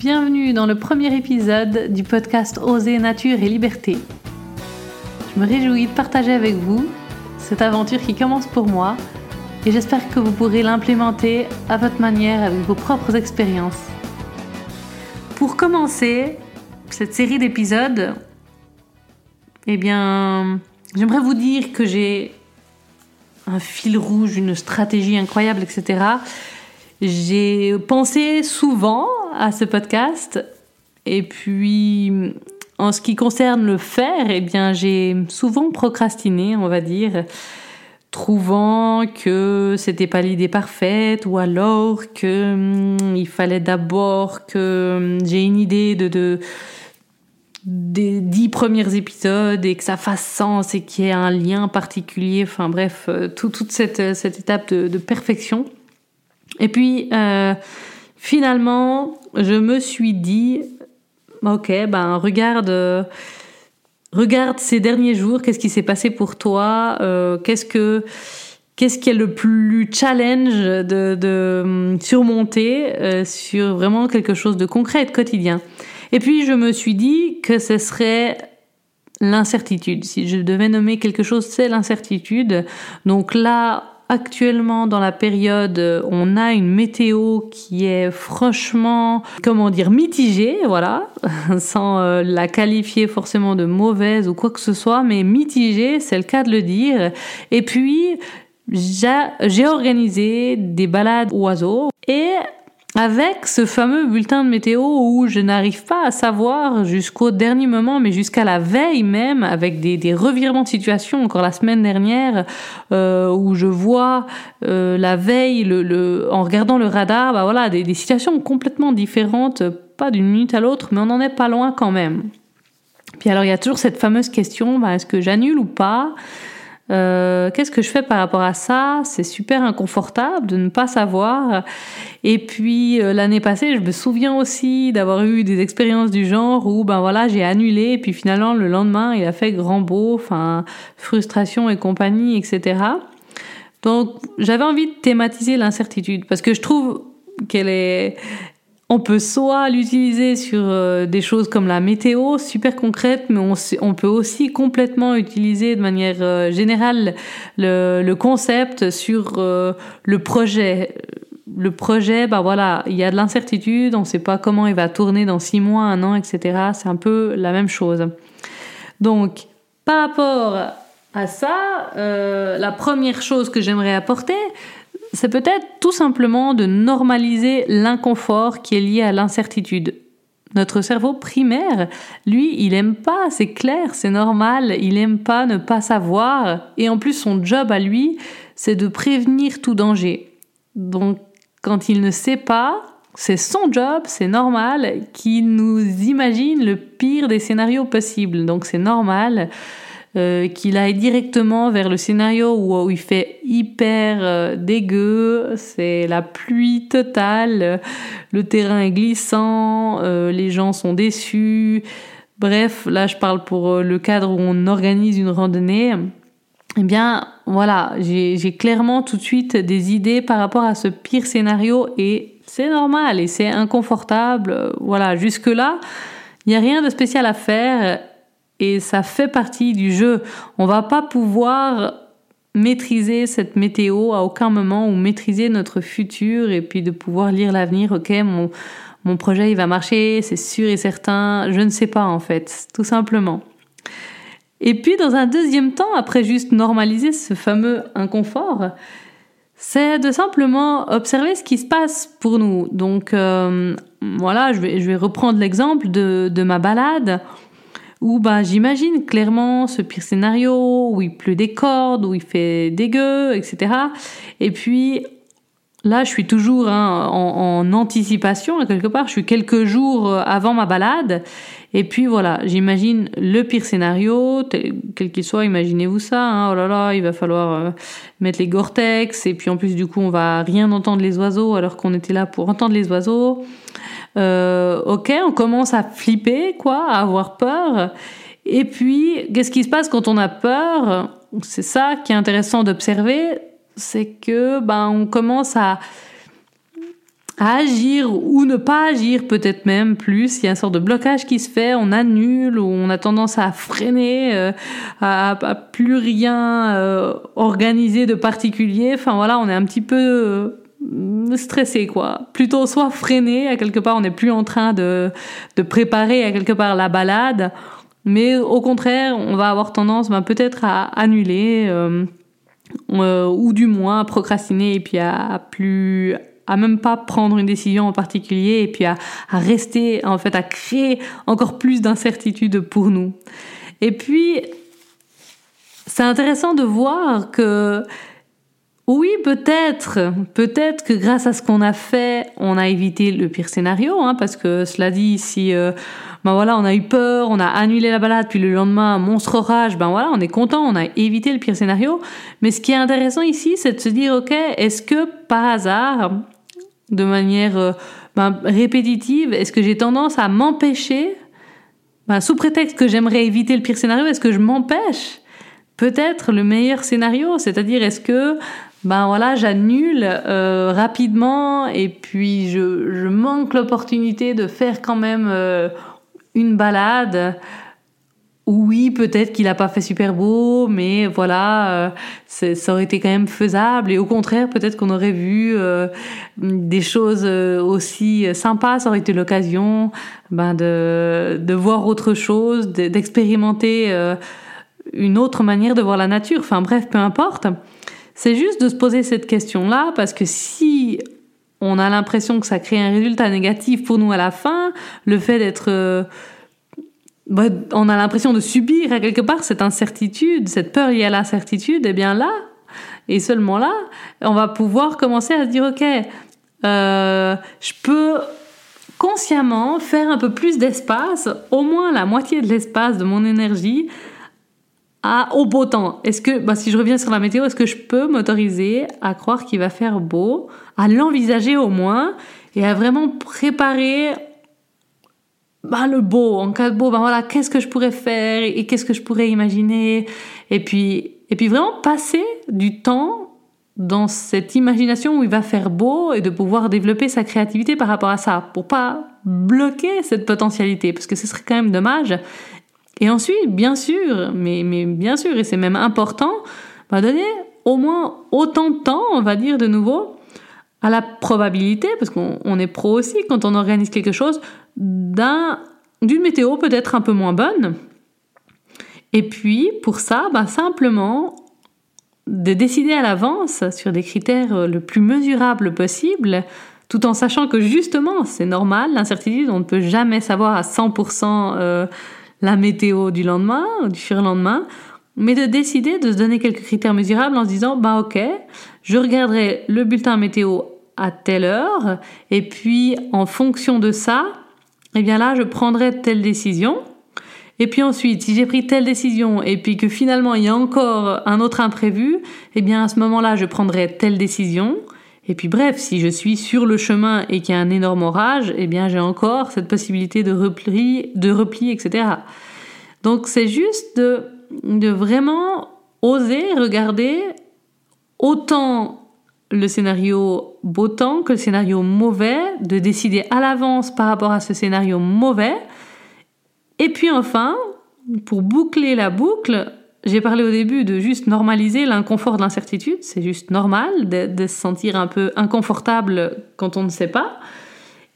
Bienvenue dans le premier épisode du podcast Oser Nature et Liberté. Je me réjouis de partager avec vous cette aventure qui commence pour moi et j'espère que vous pourrez l'implémenter à votre manière avec vos propres expériences. Pour commencer cette série d'épisodes, eh bien, j'aimerais vous dire que j'ai un fil rouge, une stratégie incroyable, etc. J'ai pensé souvent à ce podcast et puis en ce qui concerne le faire, eh bien j'ai souvent procrastiné, on va dire, trouvant que c'était pas l'idée parfaite ou alors que hum, il fallait d'abord que hum, j'ai une idée de, de des dix premiers épisodes et que ça fasse sens et qu'il y ait un lien particulier. Enfin bref, euh, toute cette, cette étape de, de perfection. Et puis, euh, finalement, je me suis dit, ok, ben regarde, regarde ces derniers jours, qu'est-ce qui s'est passé pour toi, euh, qu'est-ce que qu'est-ce qui est le plus challenge de, de hum, surmonter euh, sur vraiment quelque chose de concret et de quotidien. Et puis je me suis dit que ce serait l'incertitude. Si je devais nommer quelque chose, c'est l'incertitude. Donc là, actuellement dans la période, on a une météo qui est franchement, comment dire, mitigée, voilà, sans euh, la qualifier forcément de mauvaise ou quoi que ce soit, mais mitigée, c'est le cas de le dire. Et puis, j'ai organisé des balades oiseaux et avec ce fameux bulletin de météo où je n'arrive pas à savoir jusqu'au dernier moment, mais jusqu'à la veille même, avec des, des, revirements de situation, encore la semaine dernière, euh, où je vois euh, la veille, le, le, en regardant le radar, bah voilà, des, des situations complètement différentes, pas d'une minute à l'autre, mais on n'en est pas loin quand même. Puis alors il y a toujours cette fameuse question, bah, est-ce que j'annule ou pas? Euh, qu'est-ce que je fais par rapport à ça? C'est super inconfortable de ne pas savoir. Et puis euh, l'année passée, je me souviens aussi d'avoir eu des expériences du genre où ben voilà, j'ai annulé et puis finalement le lendemain, il a fait grand beau, enfin frustration et compagnie, etc. Donc j'avais envie de thématiser l'incertitude parce que je trouve qu'elle est on peut soit l'utiliser sur euh, des choses comme la météo, super concrète, mais on, peut aussi complètement utiliser de manière euh, générale le, le, concept sur euh, le projet. Le projet, bah voilà, il y a de l'incertitude, on ne sait pas comment il va tourner dans six mois, un an, etc. C'est un peu la même chose. Donc, par rapport à ça, la première chose que j'aimerais apporter, c'est peut-être tout simplement de normaliser l'inconfort qui est lié à l'incertitude. Notre cerveau primaire, lui, il aime pas, c'est clair, c'est normal, il aime pas ne pas savoir, et en plus son job à lui, c'est de prévenir tout danger. Donc, quand il ne sait pas, c'est son job, c'est normal qu'il nous imagine le pire des scénarios possibles. Donc, c'est normal euh, qu'il aille directement vers le scénario où, il fait hyper euh, dégueu, c'est la pluie totale, le terrain est glissant, euh, les gens sont déçus. Bref, là je parle pour le cadre où on organise une randonnée. Eh bien, voilà, j'ai clairement tout de suite des idées par rapport à ce pire scénario et c'est normal et c'est inconfortable. Voilà, jusque-là, il n'y a rien de spécial à faire et ça fait partie du jeu. On va pas pouvoir maîtriser cette météo à aucun moment ou maîtriser notre futur et puis de pouvoir lire l'avenir. Ok, mon, mon projet il va marcher, c'est sûr et certain. Je ne sais pas en fait, tout simplement. Et puis dans un deuxième temps, après juste normaliser ce fameux inconfort, c'est de simplement observer ce qui se passe pour nous. Donc euh, voilà, je vais, je vais reprendre l'exemple de, de ma balade où bah, j'imagine clairement ce pire scénario, où il pleut des cordes, où il fait dégueu, etc. Et puis là, je suis toujours hein, en, en, anticipation, quelque part, je suis quelques jours avant ma balade. Et puis voilà, j'imagine le pire scénario, quel qu'il soit, imaginez-vous ça, hein, oh là là, il va falloir euh, mettre les Gore-Tex, et puis en plus du coup on va rien entendre les oiseaux alors qu'on était là pour entendre les oiseaux. Euh, ok, on commence à flipper, quoi, à avoir peur. Et puis, qu'est-ce qui se passe quand on a peur? C'est ça qui est intéressant d'observer, c'est que ben on commence à à agir ou ne pas agir peut-être même plus. Il y a une sorte de blocage qui se fait, on annule ou on a tendance à freiner, euh, à, plus rien euh, organiser de particulier. Enfin voilà, on est un petit peu euh, stressé quoi. Plutôt soit freiné, à quelque part on n'est plus en train de, de préparer à quelque part la balade, mais au contraire on va avoir tendance ben, peut-être à annuler. Euh, ou du moins procrastiner et puis à plus à même pas prendre une décision en particulier et puis à, à rester, en fait, à créer encore plus d'incertitudes pour nous. Et puis, c'est intéressant de voir que oui, peut-être, peut-être que grâce à ce qu'on a fait, on a évité le pire scénario, hein, parce que cela dit, si euh, ben voilà, on a eu peur, on a annulé la balade, puis le lendemain, monstre orage, ben voilà, on est content, on a évité le pire scénario. Mais ce qui est intéressant ici, c'est de se dire, ok, est-ce que par hasard, de manière euh, ben, répétitive, est-ce que j'ai tendance à m'empêcher, ben, sous prétexte que j'aimerais éviter le pire scénario, est-ce que je m'empêche peut-être le meilleur scénario? C'est-à-dire, est-ce que ben voilà, j'annule euh, rapidement et puis je, je manque l'opportunité de faire quand même euh, une balade. Oui, peut-être qu'il n'a pas fait super beau, mais voilà, euh, ça aurait été quand même faisable. Et au contraire, peut-être qu'on aurait vu euh, des choses euh, aussi sympas. Ça aurait été l'occasion ben, de, de voir autre chose, d'expérimenter une autre manière de voir la nature. Enfin bref, peu importe. C'est juste de se poser cette question-là, parce que si on a l'impression que ça crée un résultat négatif pour nous à la fin, le fait d'être... Euh, bah, on a l'impression de subir quelque part cette incertitude, cette peur liée à l'incertitude, et eh bien là, et seulement là, on va pouvoir commencer à se dire, ok, euh, je peux consciemment faire un peu plus d'espace, au moins la moitié de l'espace de mon énergie, à, au beau temps. Est-ce que, bah, si je reviens sur la météo, est-ce que je peux m'autoriser à croire qu'il va faire beau, à l'envisager au moins, et à vraiment préparer bah, le beau, en cas de beau, bah voilà, qu'est-ce que je pourrais faire et qu'est-ce que je pourrais imaginer, et puis, et puis vraiment passer du temps dans cette imagination où il va faire beau et de pouvoir développer sa créativité par rapport à ça, pour pas bloquer cette potentialité, parce que ce serait quand même dommage et ensuite, bien sûr, mais, mais bien sûr, et c'est même important, donner au moins autant de temps, on va dire de nouveau, à la probabilité, parce qu'on est pro aussi quand on organise quelque chose, d'une météo peut-être un peu moins bonne. Et puis, pour ça, bah, simplement de décider à l'avance sur des critères le plus mesurables possible, tout en sachant que justement, c'est normal, l'incertitude, on ne peut jamais savoir à 100% euh, la météo du lendemain, du surlendemain, mais de décider de se donner quelques critères mesurables en se disant, bah ok, je regarderai le bulletin météo à telle heure, et puis en fonction de ça, eh bien là, je prendrai telle décision. Et puis ensuite, si j'ai pris telle décision et puis que finalement il y a encore un autre imprévu, eh bien à ce moment-là, je prendrai telle décision. Et puis bref, si je suis sur le chemin et qu'il y a un énorme orage, eh bien j'ai encore cette possibilité de repli, etc. Donc c'est juste de vraiment oser regarder autant le scénario beau temps que le scénario mauvais, de décider à l'avance par rapport à ce scénario mauvais. Et puis enfin, pour boucler la boucle, j'ai parlé au début de juste normaliser l'inconfort de l'incertitude. C'est juste normal de, se sentir un peu inconfortable quand on ne sait pas.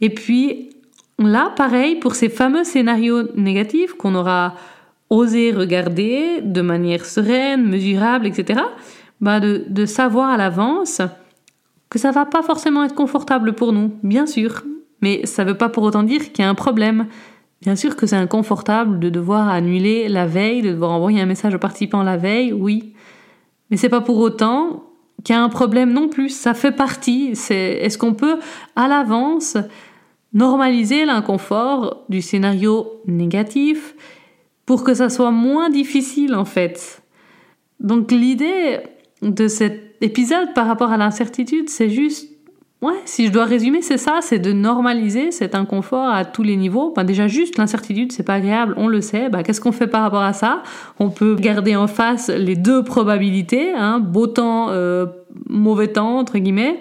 Et puis là, pareil, pour ces fameux scénarios négatifs qu'on aura osé regarder de manière sereine, mesurable, etc., bah de, de savoir à l'avance que ça va pas forcément être confortable pour nous, bien sûr. Mais ça veut pas pour autant dire qu'il y a un problème. Bien sûr que c'est inconfortable de devoir annuler la veille, de devoir envoyer un message aux participants la veille, oui. Mais c'est pas pour autant qu'il y a un problème non plus. Ça fait partie. Est-ce qu'on peut, à l'avance, normaliser l'inconfort du scénario négatif pour que ça soit moins difficile, en fait? Donc, l'idée de cet épisode par rapport à l'incertitude, c'est juste Si je dois résumer, c'est ça, c'est de normaliser cet inconfort à tous les niveaux. Ben déjà juste l'incertitude, c'est pas agréable, on le sait. Ben, qu'est-ce qu'on fait par rapport à ça? On peut garder en face les deux probabilités, hein, beau temps, euh, mauvais temps entre guillemets,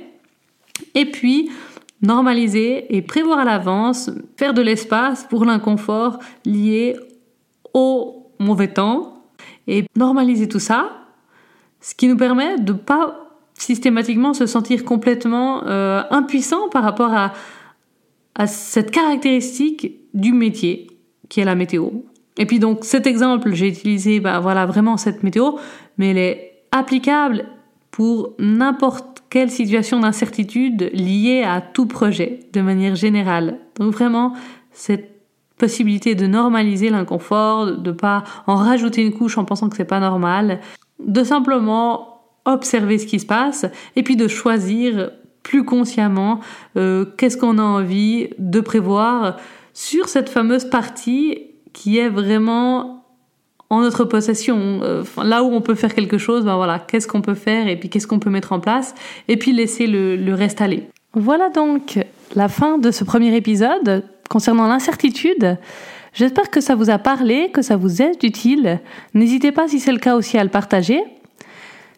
et puis normaliser et prévoir à l'avance, faire de l'espace pour l'inconfort lié au mauvais temps et normaliser tout ça, ce qui nous permet de pas systématiquement se sentir complètement euh, impuissant par rapport à, à cette caractéristique du métier qui est la météo. Et puis donc cet exemple, j'ai utilisé bah, voilà vraiment cette météo, mais elle est applicable pour n'importe quelle situation d'incertitude liée à tout projet de manière générale. Donc vraiment cette possibilité de normaliser l'inconfort, de ne pas en rajouter une couche en pensant que c'est pas normal, de simplement observer ce qui se passe et puis de choisir plus consciemment euh, qu'est-ce qu'on a envie de prévoir sur cette fameuse partie qui est vraiment en notre possession. Euh, là où on peut faire quelque chose, ben voilà, qu'est-ce qu'on peut faire et puis qu'est-ce qu'on peut mettre en place et puis laisser le, le reste aller. Voilà donc la fin de ce premier épisode concernant l'incertitude. J'espère que ça vous a parlé, que ça vous est utile. N'hésitez pas si c'est le cas aussi à le partager.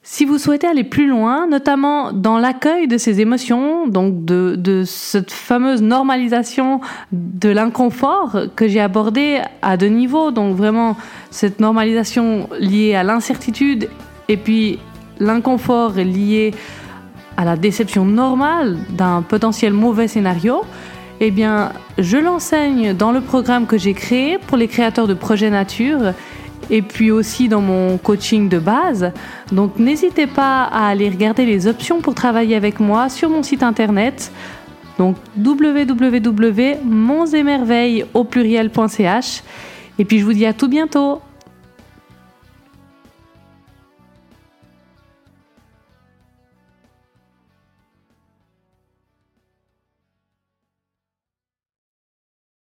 Si vous souhaitez aller plus loin, notamment dans l'accueil de ces émotions, donc de, de cette fameuse normalisation de l'inconfort que j'ai abordé à deux niveaux, donc vraiment cette normalisation liée à l'incertitude et puis l'inconfort lié à la déception normale d'un potentiel mauvais scénario, eh bien, je l'enseigne dans le programme que j'ai créé pour les créateurs de projets nature et puis aussi dans mon coaching de base. Donc n'hésitez pas à aller regarder les options pour travailler avec moi sur mon site internet. Donc www.monsemerveilles au pluriel.ch. Et puis je vous dis à tout bientôt.